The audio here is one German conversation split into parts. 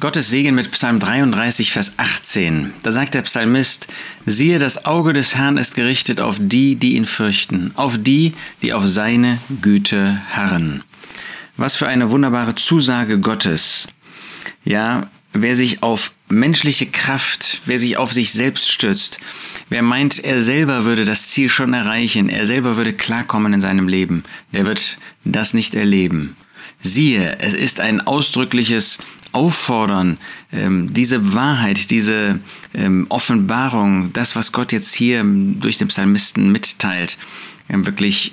Gottes Segen mit Psalm 33, Vers 18. Da sagt der Psalmist, siehe, das Auge des Herrn ist gerichtet auf die, die ihn fürchten, auf die, die auf seine Güte harren. Was für eine wunderbare Zusage Gottes. Ja, wer sich auf menschliche Kraft, wer sich auf sich selbst stützt, wer meint, er selber würde das Ziel schon erreichen, er selber würde klarkommen in seinem Leben, der wird das nicht erleben. Siehe, es ist ein ausdrückliches Auffordern, ähm, diese Wahrheit, diese ähm, Offenbarung, das, was Gott jetzt hier durch den Psalmisten mitteilt, ähm, wirklich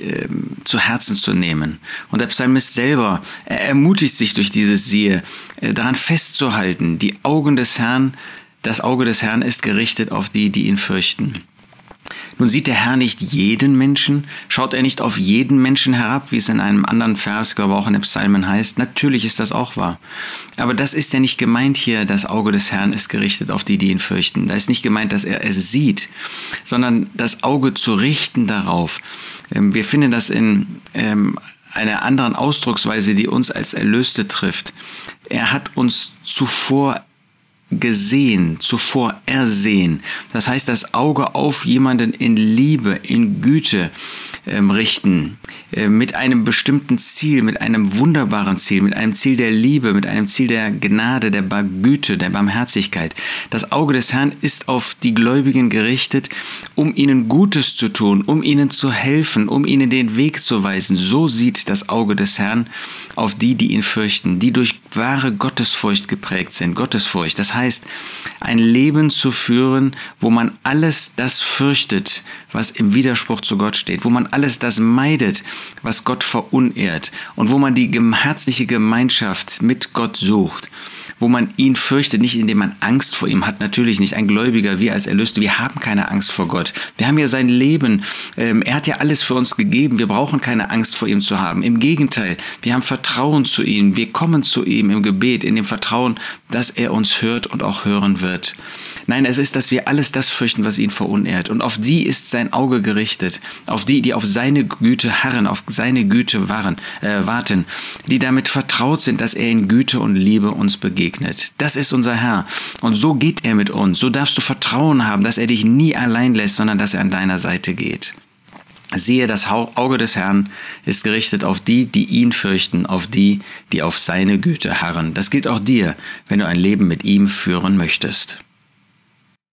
zu Herzen zu nehmen. Und der Psalmist selber, er ermutigt sich durch dieses Siehe, äh, daran festzuhalten, die Augen des Herrn, das Auge des Herrn ist gerichtet auf die, die ihn fürchten. Nun sieht der Herr nicht jeden Menschen, schaut er nicht auf jeden Menschen herab, wie es in einem anderen Vers, glaube ich auch in den Psalmen heißt. Natürlich ist das auch wahr. Aber das ist ja nicht gemeint hier, das Auge des Herrn ist gerichtet auf die, die ihn fürchten. Da ist nicht gemeint, dass er es sieht, sondern das Auge zu richten darauf. Ähm, wir finden das in ähm, einer anderen Ausdrucksweise, die uns als Erlöste trifft. Er hat uns zuvor gesehen, zuvor ersehen. Das heißt, das Auge auf jemanden in Liebe, in Güte ähm, richten, äh, mit einem bestimmten Ziel, mit einem wunderbaren Ziel, mit einem Ziel der Liebe, mit einem Ziel der Gnade, der Güte, der Barmherzigkeit. Das Auge des Herrn ist auf die Gläubigen gerichtet, um ihnen Gutes zu tun, um ihnen zu helfen, um ihnen den Weg zu weisen. So sieht das Auge des Herrn auf die, die ihn fürchten, die durch wahre Gottesfurcht geprägt sind. Gottesfurcht, das heißt, ein Leben zu führen, wo man alles das fürchtet, was im Widerspruch zu Gott steht, wo man alles das meidet, was Gott verunehrt und wo man die herzliche Gemeinschaft mit Gott sucht wo man ihn fürchtet, nicht indem man Angst vor ihm hat, natürlich nicht. Ein Gläubiger, wir als Erlöste, wir haben keine Angst vor Gott. Wir haben ja sein Leben, ähm, er hat ja alles für uns gegeben, wir brauchen keine Angst vor ihm zu haben. Im Gegenteil, wir haben Vertrauen zu ihm, wir kommen zu ihm im Gebet, in dem Vertrauen, dass er uns hört und auch hören wird. Nein, es ist, dass wir alles das fürchten, was ihn verunehrt. Und auf die ist sein Auge gerichtet, auf die, die auf seine Güte harren, auf seine Güte waren, äh, warten, die damit vertraut sind, dass er in Güte und Liebe uns begegnet. Das ist unser Herr. Und so geht er mit uns. So darfst du Vertrauen haben, dass er dich nie allein lässt, sondern dass er an deiner Seite geht. Siehe, das Auge des Herrn ist gerichtet auf die, die ihn fürchten, auf die, die auf seine Güte harren. Das gilt auch dir, wenn du ein Leben mit ihm führen möchtest.